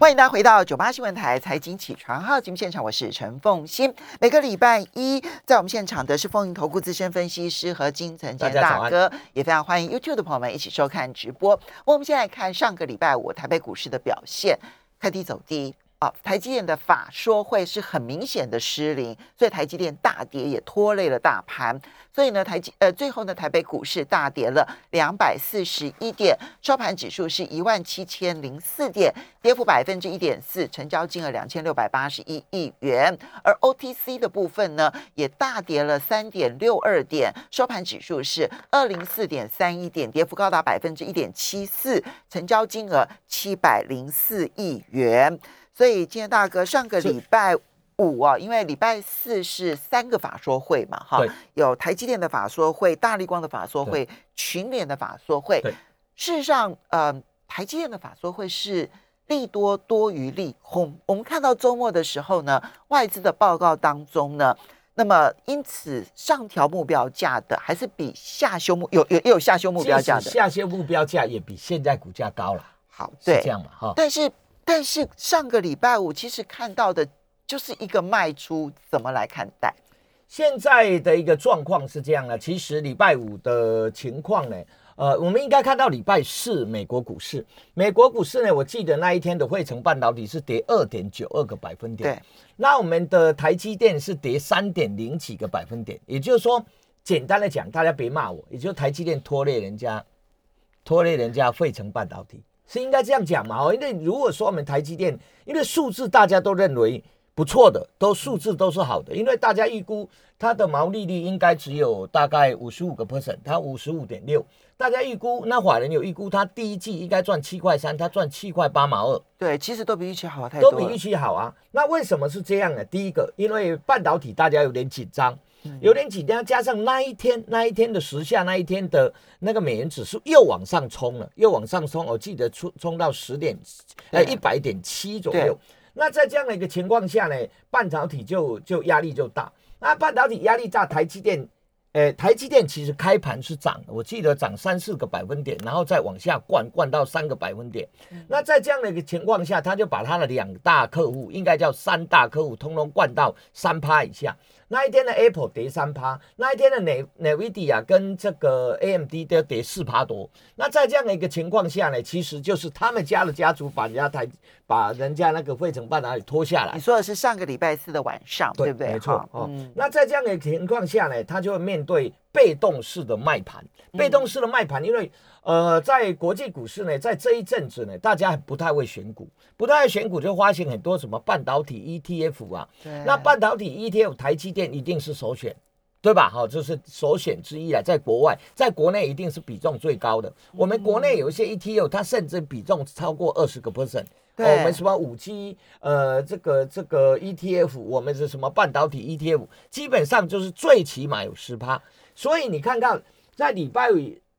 欢迎大家回到九八新闻台财经起床号节目现场，我是陈凤欣。每个礼拜一在我们现场的是风云投顾资深分析师和金城健大哥，也非常欢迎 YouTube 的朋友们一起收看直播。我们先来看上个礼拜五台北股市的表现，开低走低。啊，台积电的法说会是很明显的失灵，所以台积电大跌也拖累了大盘。所以呢，台积呃最后呢，台北股市大跌了两百四十一点，收盘指数是一万七千零四点，跌幅百分之一点四，成交金额两千六百八十一亿元。而 OTC 的部分呢，也大跌了三点六二点，收盘指数是二零四点三一点，跌幅高达百分之一点七四，成交金额七百零四亿元。所以今天大哥上个礼拜五啊，因为礼拜四是三个法说会嘛，哈，有台积电的法说会、大力光的法说会、群联的法说会。事实上，呃，台积电的法说会是利多多于利空。我们看到周末的时候呢，外资的报告当中呢，那么因此上调目标价的还是比下修目有有也有下修目标价的，下修目标价也比现在股价高了。好，对，这样嘛，哈，但是。但是上个礼拜五其实看到的就是一个卖出，怎么来看待？现在的一个状况是这样的，其实礼拜五的情况呢，呃，我们应该看到礼拜四美国股市，美国股市呢，我记得那一天的汇成半导体是跌二点九二个百分点，对，那我们的台积电是跌三点零几个百分点，也就是说，简单的讲，大家别骂我，也就是台积电拖累人家，拖累人家汇成半导体。是应该这样讲嘛？哦，因为如果说我们台积电，因为数字大家都认为不错的，都数字都是好的，因为大家预估它的毛利率应该只有大概五十五个 percent，它五十五点六，大家预估那法人有预估它第一季应该赚七块三，它赚七块八毛二。对，其实都比预期好太多。都比预期好啊！那为什么是这样呢？第一个，因为半导体大家有点紧张。有点紧张，加上那一天那一天的时下那一天的那个美元指数又往上冲了，又往上冲，我记得冲冲到十点，呃一百点七左右。那在这样的一个情况下呢，半导体就就压力就大。那半导体压力大，台积电，呃台积电其实开盘是涨的，我记得涨三四个百分点，然后再往下灌灌到三个百分点。那在这样的一个情况下，他就把他的两大客户，应该叫三大客户，通通灌到三趴以下。那一天的 Apple 跌三趴，那一天的 N Nvidia 跟这个 AMD 都跌四趴多。那在这样的一个情况下呢，其实就是他们家的家族把人家台把人家那个汇成半导体拖下来。你说的是上个礼拜四的晚上，对不对？没错。哦，那在这样的情况下呢，他就会面对被动式的卖盘。被动式的卖盘，因为呃，在国际股市呢，在这一阵子呢，大家不太会选股，不太会选股就发现很多什么半导体 ETF 啊。那半导体 ETF，台积电一定是首选，对吧？好，这是首选之一啊。在国外，在国内一定是比重最高的。我们国内有一些 ETF，它甚至比重超过二十个 percent。我们什么五 G，呃，这个这个 ETF，我们是什么半导体 ETF，基本上就是最起码有十趴。所以你看看。在礼拜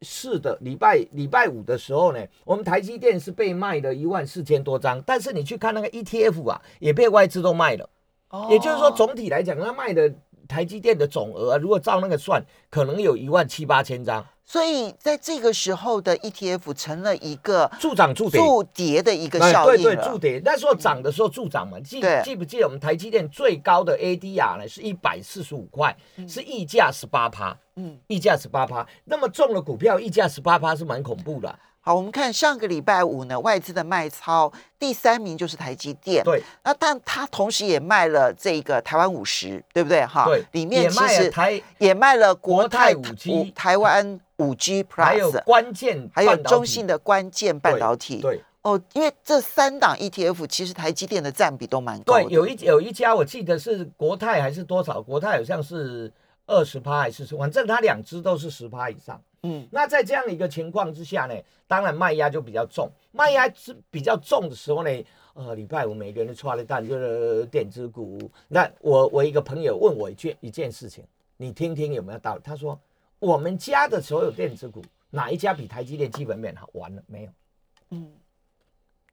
四的礼拜礼拜五的时候呢，我们台积电是被卖了一万四千多张，但是你去看那个 ETF 啊，也被外资都卖了。哦，也就是说总体来讲，它卖的台积电的总额，如果照那个算，可能有一万七八千张。所以在这个时候的 ETF 成了一个助涨助跌助跌的一个效应对对，助跌。那时候涨的时候助涨嘛，记记不记得我们台积电最高的 ADR 呢是一百四十五块，是溢价十八趴。嗯，溢价十八趴，那么中了股票溢价十八趴是蛮恐怖的。好，我们看上个礼拜五呢，外资的卖超第三名就是台积电。对，那但它同时也卖了这个台湾五十，对不对？哈，对，里面其实台也卖了国泰五 G、台湾五 G Plus，还有关键，还有中性的关键半导体。对，哦，因为这三档 ETF 其实台积电的占比都蛮高。对，有一有一家我记得是国泰还是多少？国泰好像是二十趴还是十，反正它两只都是十趴以上。嗯，那在这样的一个情况之下呢，当然卖压就比较重。卖压是比较重的时候呢，呃，礼拜五每个人都出来蛋，就是电子股。那我我一个朋友问我一件一件事情，你听听有没有道理？他说，我们家的所有电子股哪一家比台积电基本面好？完了没有？嗯，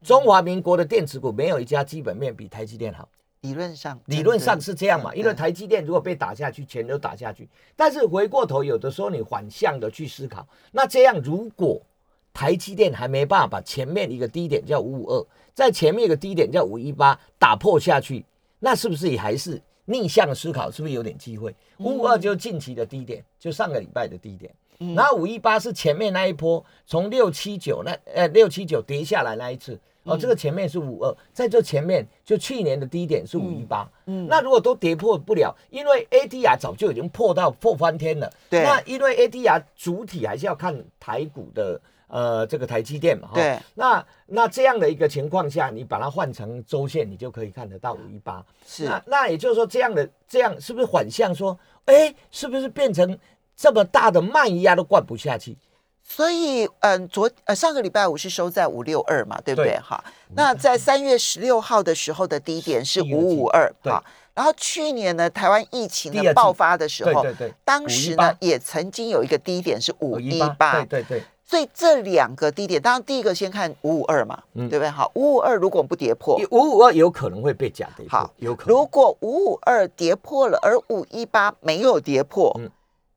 中华民国的电子股没有一家基本面比台积电好。理论上，理论上是这样嘛？因为台积电如果被打下去，全都打下去。但是回过头，有的时候你反向的去思考，那这样如果台积电还没办法把前面一个低点叫五五二，在前面一个低点叫五一八打破下去，那是不是也还是逆向思考？是不是有点机会？五五二就近期的低点，就上个礼拜的低点。然后五一八是前面那一波从六七九那呃六七九跌下来那一次哦，这个前面是五二，在这前面就去年的低点是五一八。嗯，那如果都跌破不了，因为 ADR 早就已经破到破翻天了。对，那因为 ADR 主体还是要看台股的呃这个台积电嘛。对，那那这样的一个情况下，你把它换成周线，你就可以看得到五一八。是，那那也就是说这样的这样是不是反向说，哎，是不是变成？这么大的卖压都灌不下去，所以嗯，昨呃上个礼拜五是收在五六二嘛，对不对？哈，那在三月十六号的时候的低点是五五二，哈。然后去年呢，台湾疫情的爆发的时候，对对对，当时呢也曾经有一个低点是五一八，对对对。所以这两个低点，当然第一个先看五五二嘛，对不对？好，五五二如果不跌破，五五二有可能会被假跌破，有可能。如果五五二跌破了，而五一八没有跌破，嗯。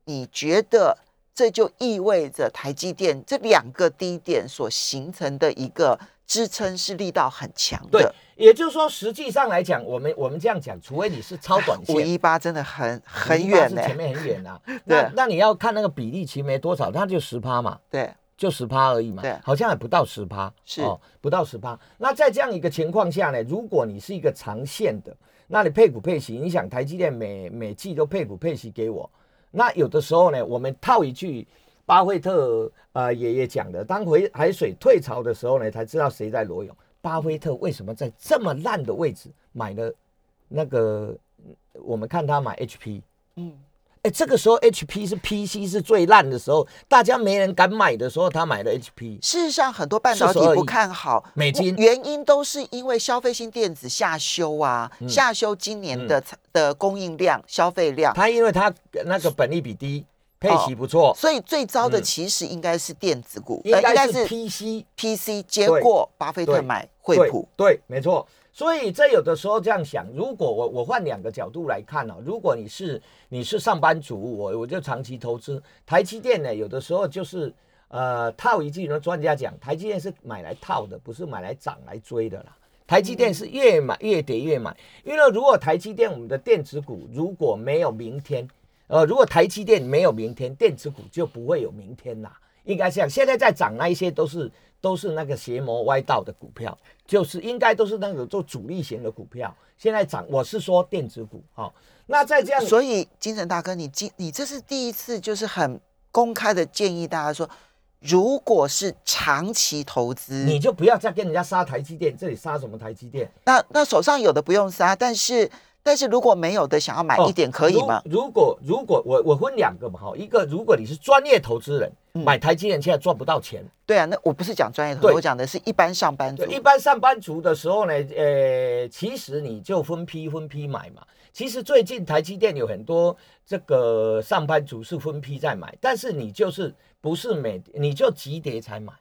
你觉得这就意味着台积电这两个低点所形成的一个支撑是力道很强的？对，也就是说，实际上来讲，我们我们这样讲，除非你是超短线，五一八真的很很远呢，前面很远 呐。那那你要看那个比例，其实没多少，它就十趴嘛，对，就十趴而已嘛，对，好像还不到十趴，是哦，不到十趴。那在这样一个情况下呢，如果你是一个长线的，那你配股配息，你想台积电每每季都配股配息给我。那有的时候呢，我们套一句巴菲特啊爷爷讲的，当回海水退潮的时候呢，才知道谁在裸泳。巴菲特为什么在这么烂的位置买了那个？我们看他买 HP，嗯，哎，这个时候 HP 是 PC 是最烂的时候，大家没人敢买的时候，他买了 HP。事实上，很多半导体不看好美金，原因都是因为消费性电子下修啊，下修今年的的供应量、消费量。它因为它那个本利比低，配息不错，所以最糟的其实应该是电子股，应该是 PC PC。结果巴菲特买惠普，对，没错。所以这有的时候这样想，如果我我换两个角度来看呢，如果你是你是上班族，我我就长期投资台积电呢，有的时候就是呃套一句呢，专家讲台积电是买来套的，不是买来涨来追的啦。台积电是越买越跌越买，因为如果台积电我们的电子股如果没有明天，呃，如果台积电没有明天，电子股就不会有明天啦。应该这样，现在在涨那一些都是都是那个邪魔歪道的股票，就是应该都是那个做主力型的股票。现在涨，我是说电子股哈。那在这样，所以精神大哥，你今你这是第一次，就是很公开的建议大家说，如果是长期投资，你就不要再跟人家杀台积电，这里杀什么台积电？那那手上有的不用杀，但是。但是如果没有的，想要买一点可以吗？如果如果我我分两个嘛哈，一个如果你是专业投资人，买台积电现在赚不到钱。对啊，那我不是讲专业投资，我讲的是一般上班族。一般上班族的时候呢，呃，其实你就分批分批买嘛。其实最近台积电有很多这个上班族是分批在买，但是你就是不是每你就急跌才买，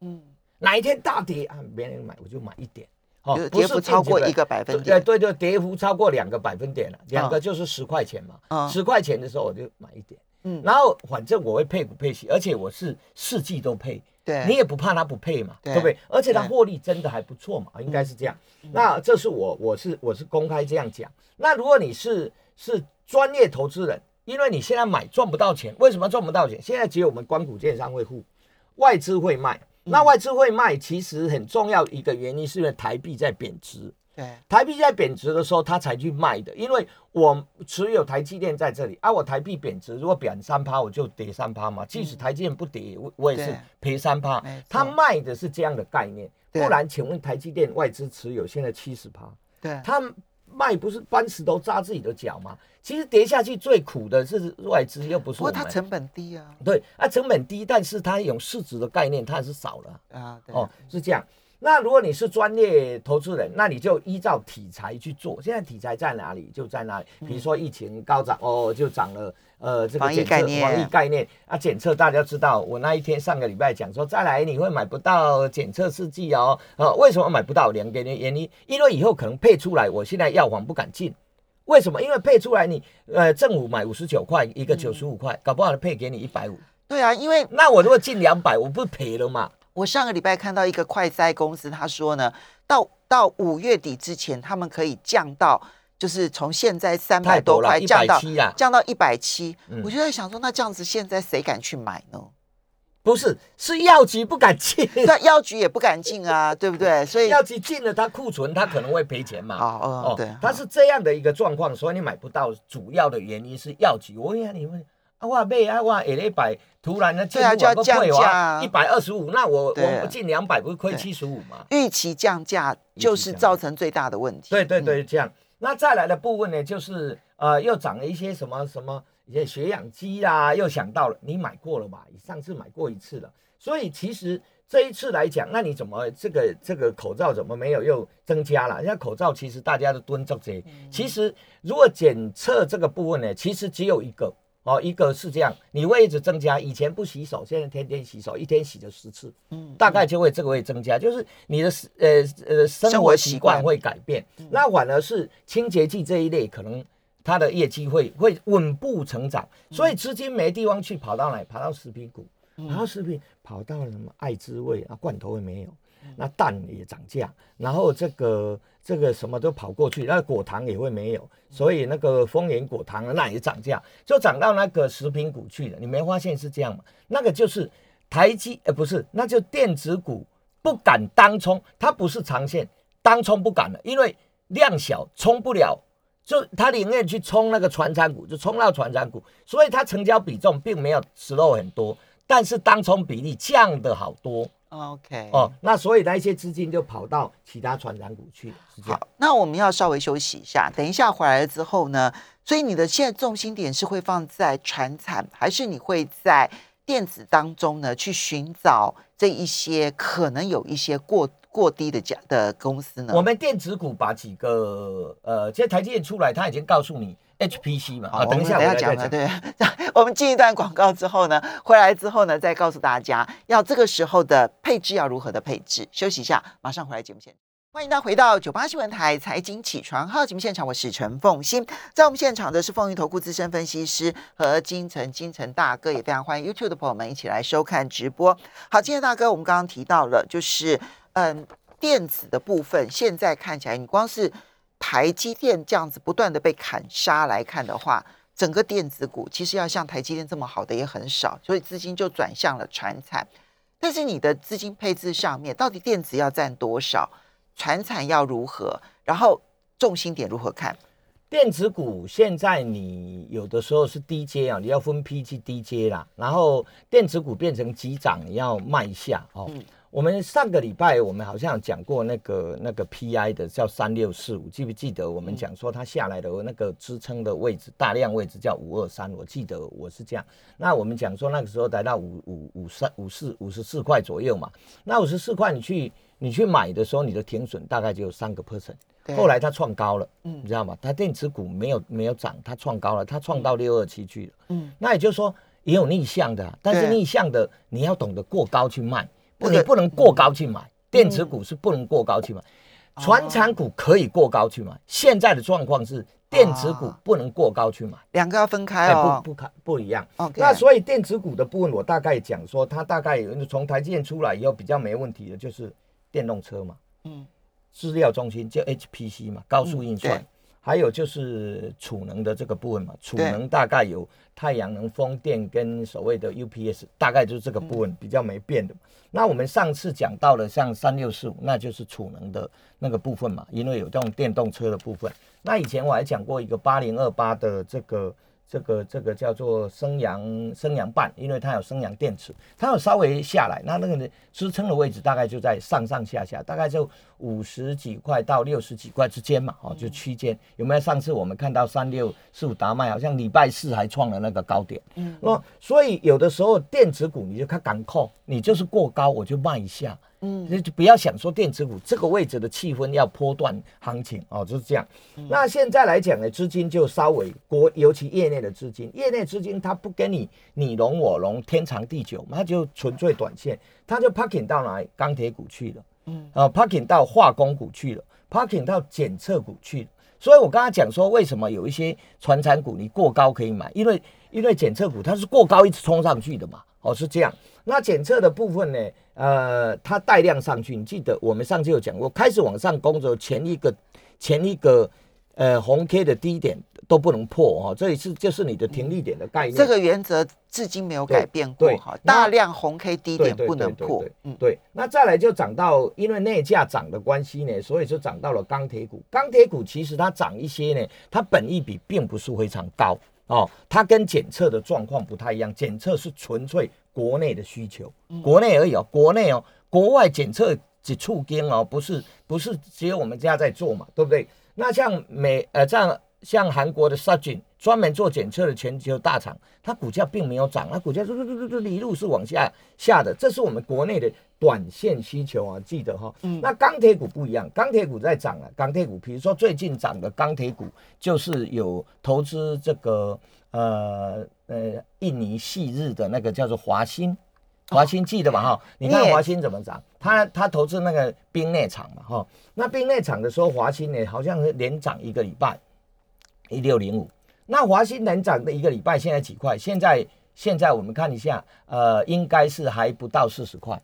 嗯，哪一天大跌啊，没人买我就买一点。哦，跌幅超过一个百分点，对对，跌幅超过两个百分点了，两个就是十块钱嘛，十块钱的时候我就买一点，嗯，然后反正我会配股配息，而且我是四季都配，对，你也不怕它不配嘛，对不对？而且它获利真的还不错嘛，应该是这样。那这是我我是我是公开这样讲。那如果你是是专业投资人，因为你现在买赚不到钱，为什么赚不到钱？现在只有我们光谷券商会付，外资会卖。那外资会卖，其实很重要一个原因是因为台币在贬值。对，台币在贬值的时候，他才去卖的。因为我持有台积电在这里，啊，我台币贬值，如果贬三趴，我就跌三趴嘛。即使台积电不跌，我我也是赔三趴。他卖的是这样的概念，不然，请问台积电外资持有现在七十趴？对，他。卖不是搬石头扎自己的脚吗？其实跌下去最苦的是外资，又不是。不过它成本低啊。对，啊，成本低，但是它有市值的概念，它是少了啊。哦，是这样。那如果你是专业投资人，那你就依照题材去做。现在题材在哪里，就在哪里。比如说疫情高涨，哦，就涨了。呃，这个检测防疫概念啊，检测大家知道。我那一天上个礼拜讲说，再来你会买不到检测试剂哦。呃，为什么买不到？两个原因，因为以后可能配出来，我现在药房不敢进。为什么？因为配出来你呃，政府买五十九块一个九十五块，搞不好配给你一百五。对啊，因为那我如果进两百，我不赔了嘛？我上个礼拜看到一个快筛公司，他说呢，到到五月底之前，他们可以降到，就是从现在三百多块降到降到一百七。我就在想说，那这样子现在谁敢去买呢？不是，是药局不敢进，那药局也不敢进啊，对不对？所以药局进了，它库存，它可能会赔钱嘛。哦哦，对，它是这样的一个状况，所以你买不到。主要的原因是药局。我问下你们，啊，我买啊，我下礼拜突然呢，对啊，就要降价，一百二十五，那我我进两百，不是亏七十五吗？预期降价就是造成最大的问题。对对对，这样。那再来的部分呢，就是呃，又涨了一些什么什么。一些血氧机啦，又想到了，你买过了吧？你上次买过一次了，所以其实这一次来讲，那你怎么这个这个口罩怎么没有又增加了？像口罩其实大家都蹲着这，其实如果检测这个部分呢，其实只有一个哦，一个是这样，你位置增加，以前不洗手，现在天天洗手，一天洗就十次，嗯，大概就会这个会增加，就是你的呃呃生活习惯会改变，那反而是清洁剂这一类可能。它的业绩会会稳步成长，所以资金没地方去，跑到哪？跑到食品股，跑到食品，跑到什么爱滋味啊，罐头也没有，那蛋也涨价，然后这个这个什么都跑过去，那果糖也会没有，所以那个丰源果糖那也涨价，就涨到那个食品股去了。你没发现是这样吗？那个就是台积，呃，不是，那就电子股不敢当冲，它不是长线当冲不敢了，因为量小，冲不了。就它宁愿去冲那个船产股，就冲到船产股，所以它成交比重并没有 slow 很多，但是当冲比例降的好多。OK，哦，那所以那一些资金就跑到其他船产股去了。好，那我们要稍微休息一下，等一下回来了之后呢，所以你的现在重心点是会放在船产，还是你会在电子当中呢去寻找这一些可能有一些过？过低的价的公司呢？我们电子股把几个呃，现在台积电出来，他已经告诉你 HPC 嘛。好，等一下等一下讲了。对，我们进一段广告之后呢，回来之后呢，再告诉大家要这个时候的配置要如何的配置。休息一下，马上回来节目现场。欢迎大家回到九八新闻台财经起床号节目现场，我是陈凤欣，在我们现场的是凤云投顾资深分析师和金城金城大哥，也非常欢迎 YouTube 的朋友们一起来收看直播。好，金城大哥，我们刚刚提到了，就是。嗯，电子的部分现在看起来，你光是台积电这样子不断的被砍杀来看的话，整个电子股其实要像台积电这么好的也很少，所以资金就转向了船产。但是你的资金配置上面，到底电子要占多少，船产要如何，然后重心点如何看？电子股现在你有的时候是低阶啊，你要分批去低阶啦，然后电子股变成急涨，你要卖下哦。我们上个礼拜我们好像讲过那个那个 PI 的叫三六四五，记不记得？我们讲说它下来的那个支撑的位置，大量位置叫五二三，我记得我是这样。那我们讲说那个时候来到五五五三五四五十四块左右嘛，那五十四块你去你去买的时候，你的停损大概就有三个 percent。后来它创高了，嗯，你知道吗？它电子股没有没有涨，它创高了，它创到六二七去了，嗯，那也就是说也有逆向的，但是逆向的你要懂得过高去卖。你不能过高去买电子股，是不能过高去买，船产股可以过高去买。现在的状况是电子股不能过高去买，两个要分开哦，不不开不一样。那所以电子股的部分，我大概讲说，它大概从台积电出来以后比较没问题的，就是电动车嘛，嗯，资料中心叫 HPC 嘛，高速运算。还有就是储能的这个部分嘛，储能大概有太阳能、风电跟所谓的 UPS，大概就是这个部分比较没变的。那我们上次讲到了像三六四五，那就是储能的那个部分嘛，因为有这种电动车的部分。那以前我还讲过一个八零二八的这个。这个这个叫做升阳升阳半，因为它有升阳电池，它有稍微下来，那那个支撑的位置大概就在上上下下，大概就五十几块到六十几块之间嘛，哦，就区间有没有？上次我们看到三六四五达麦好像礼拜四还创了那个高点，嗯，那，所以有的时候电子股你就看敢扣，你就是过高我就卖一下。嗯，就不要想说电子股这个位置的气氛要波段行情哦，就是这样。那现在来讲呢，资金就稍微国，尤其业内的资金，业内资金它不跟你你龙我龙，天长地久，它就纯粹短线，它就 parking 到哪里钢铁股去了，嗯，啊 parking 到化工股去了，parking 到检测股去了。所以我刚刚讲说，为什么有一些传产股你过高可以买，因为因为检测股它是过高一直冲上去的嘛。哦，是这样。那检测的部分呢？呃，它带量上去，你记得我们上次有讲过，开始往上攻的时候，前一个前一个呃红 K 的低点都不能破哦，这一次就是你的停利点的概念。这个原则至今没有改变过哈，大量红 K 低点不能破。嗯，对。那再来就涨到，因为内价涨的关系呢，所以就涨到了钢铁股。钢铁股其实它涨一些呢，它本益比并不是非常高哦，它跟检测的状况不太一样，检测是纯粹。国内的需求，国内而已哦，国内哦，国外检测只触根哦，不是不是只有我们家在做嘛，对不对？那像美呃这样像韩国的 i n 专门做检测的全球大厂，它股价并没有涨，它股价就就就就一路是往下下的，这是我们国内的短线需求啊，记得哈。嗯。那钢铁股不一样，钢铁股在涨啊，钢铁股，比如说最近涨的钢铁股，就是有投资这个。呃呃，印尼昔日的那个叫做华兴，华兴记得嘛哈？你看华兴怎么涨？他他投资那个冰内厂嘛哈？那冰内厂的时候，华兴呢好像是连涨一个礼拜，一六零五。那华兴能涨的一个礼拜，现在几块？现在现在我们看一下，呃，应该是还不到四十块。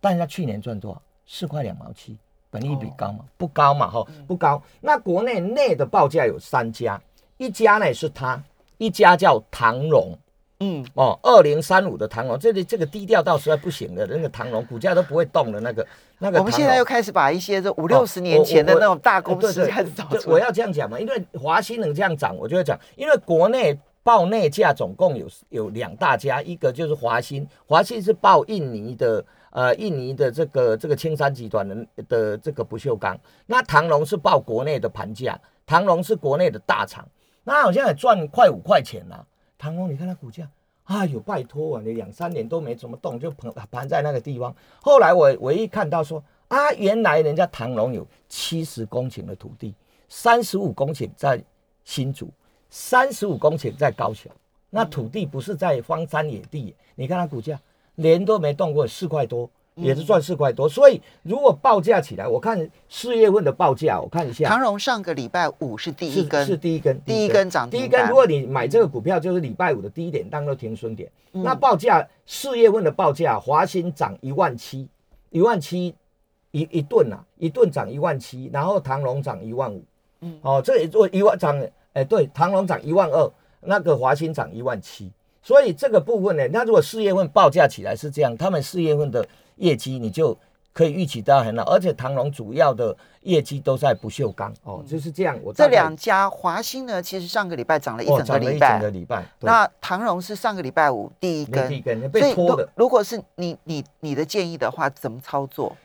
但是它去年赚多少？四块两毛七，本益比高吗？不高嘛哈？不高。那国内内的报价有三家，一家呢是它。一家叫唐龙，嗯哦，二零三五的唐龙，这里这个低调到实在不行的，那个唐龙股价都不会动的那个那个。我们现在又开始把一些这五六十年前的那种大公司开始找出来。我要这样讲嘛，因为华兴能这样涨，我就会讲，因为国内报内价总共有有两大家，一个就是华兴，华兴是报印尼的呃印尼的这个这个青山集团的的这个不锈钢，那唐龙是报国内的盘价，唐龙是国内的大厂。那好像也赚快五块钱了。唐龙，你看它股价，哎呦，拜托啊，你两三年都没怎么动，就盘盘在那个地方。后来我唯一看到说，啊，原来人家唐龙有七十公顷的土地，三十五公顷在新竹，三十五公顷在高雄。那土地不是在荒山野地，你看它股价连都没动过，四块多。也是赚四块多，所以如果报价起来，我看四月份的报价，我看一下。长荣上个礼拜五是第一根，是第一根，第一根涨第一根。如果你买这个股票，就是礼拜五的低点当做停损点。那报价四月份的报价，华兴涨一万七，一万七一一吨呐，一吨涨一万七，然后唐荣涨一万五。嗯，哦，这也做一万涨，哎，对，长荣涨一万二，那个华兴涨一万七。所以这个部分呢，那如果四月份报价起来是这样，他们四月份的。业绩你就可以预期到很好，而且唐龙主要的业绩都在不锈钢哦，就是这样。我这两家华兴呢，其实上个礼拜涨了一整个礼拜，哦、整个礼拜。那唐龙是上个礼拜五第一根，第一根被拖的。如果是你你你的建议的话，怎么操作？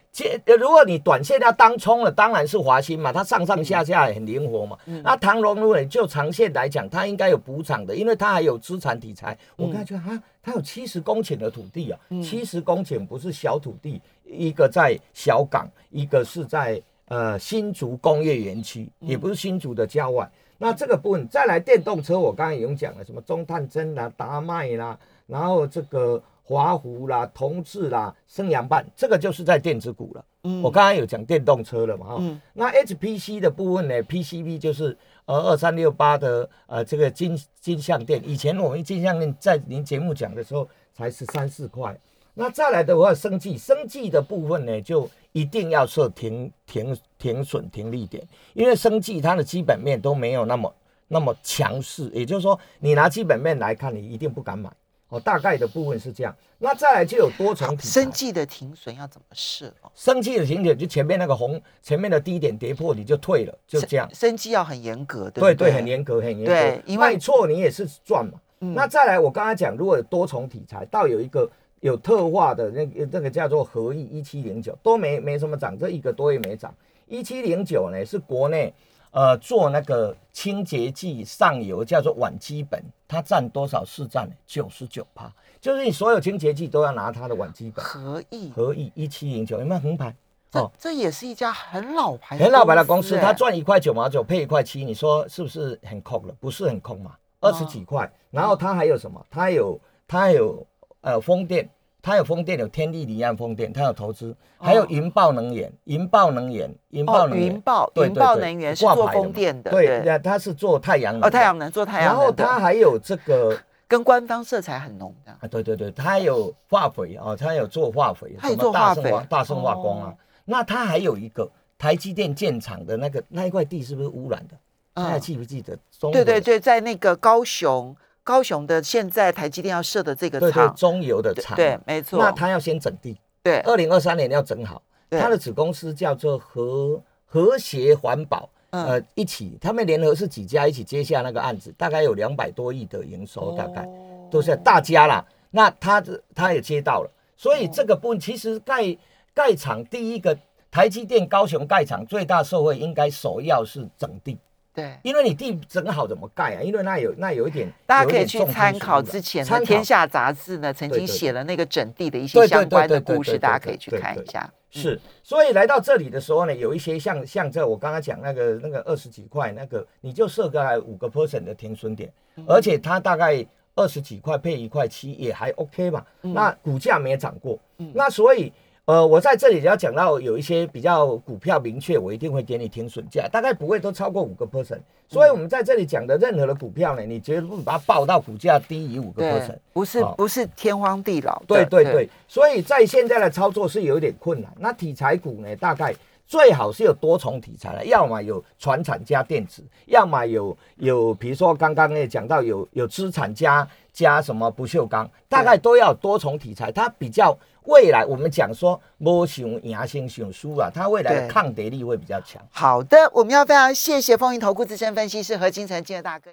如果你短线要当冲了，当然是华兴嘛，它上上下下很灵活嘛。那唐龙如果就长线来讲，它应该有补涨的，因为它还有资产题材。我刚才得哈，它有七十公顷的土地啊，七十公顷不是小土地，一个在小港，一个是在呃新竹工业园区，也不是新竹的郊外。那这个部分再来电动车，我刚刚已经讲了，什么中探针啦、达麦啦，然后这个。华湖啦、同志啦、升阳半，这个就是在电子股了。嗯，我刚刚有讲电动车了嘛，哈。嗯。那 HPC 的部分呢？PCB 就是呃二三六八的呃这个金金相电。以前我们金相电在您节目讲的时候才是三四块。那再来的话，生技生技的部分呢，就一定要设停停停损停利点，因为生技它的基本面都没有那么那么强势。也就是说，你拿基本面来看，你一定不敢买。哦，大概的部分是这样，那再来就有多重生计的停损要怎么设？生计的停损就前面那个红，前面的低点跌破你就退了，就这样。生计要很严格，对对，很严格，很严格。对，因为错你也是赚嘛。那再来，我刚才讲，如果有多重题材，到有一个有特化的那个那个叫做合意一七零九都没没什么涨，这一个多月没涨。一七零九呢是国内。呃，做那个清洁剂上游叫做烷基苯，它占多少市占？九十九趴，就是你所有清洁剂都要拿它的烷基苯。合意，合意一七零九有没有横牌？哦，这也是一家很老牌、很老牌的公司，它赚一块九毛九，配一块七，你说是不是很空了？不是很空嘛，二十几块。然后它还有什么？它有它有呃风电。它有风电，有天地离岸风电，它有投资，还有云豹能源，云豹能源，云豹能源，云豹，云豹能源是做风电的，对，它是做太阳能，哦，太阳能做太阳能，然后它还有这个 跟官方色彩很浓的。啊，对对对，它有化肥啊，它有做化肥，它有做化肥，大圣化工啊。那它还有一个台积电建厂的那个那一块地是不是污染的？大家记不记得？对对对，在那个高雄，高雄的现在台积电要设的这个厂，中油的厂，对，没错。那他要先整地，对，二零二三年要整好。他的子公司叫做和和谐环保，呃，一起，他们联合是几家一起接下那个案子，大概有两百多亿的营收，大概。都是大家啦。那他他也接到了，所以这个部分其实盖盖厂第一个台积电高雄盖厂最大受惠应该首要是整地。对，因为你地整好怎么盖啊？因为那有那有一点，大家可以去参考之前的《天下》杂志呢，曾经写了那个整地的一些相关的故事，大家可以去看一下。是，所以来到这里的时候呢，有一些像像这我刚刚讲那个那个二十几块那个，你就设个五个 percent 的停损点，而且它大概二十几块配一块七也还 OK 嘛。那股价没涨过，那所以。呃，我在这里要讲到有一些比较股票明确，我一定会给你停损价，大概不会都超过五个 percent。所以，我们在这里讲的任何的股票呢，你绝对不把它报到股价低于五个 percent，不是不是天荒地老。对对对，所以在现在的操作是有点困难。那题材股呢，大概最好是有多重题材的，要么有船产加电子，要么有有，比如说刚刚也讲到有有资产加加什么不锈钢，大概都要多重题材，它比较。未来我们讲说，摸熊牙先熊输啊，它未来的抗跌力会比较强。好的，我们要非常谢谢风云投顾资深分析师何金城金的大哥。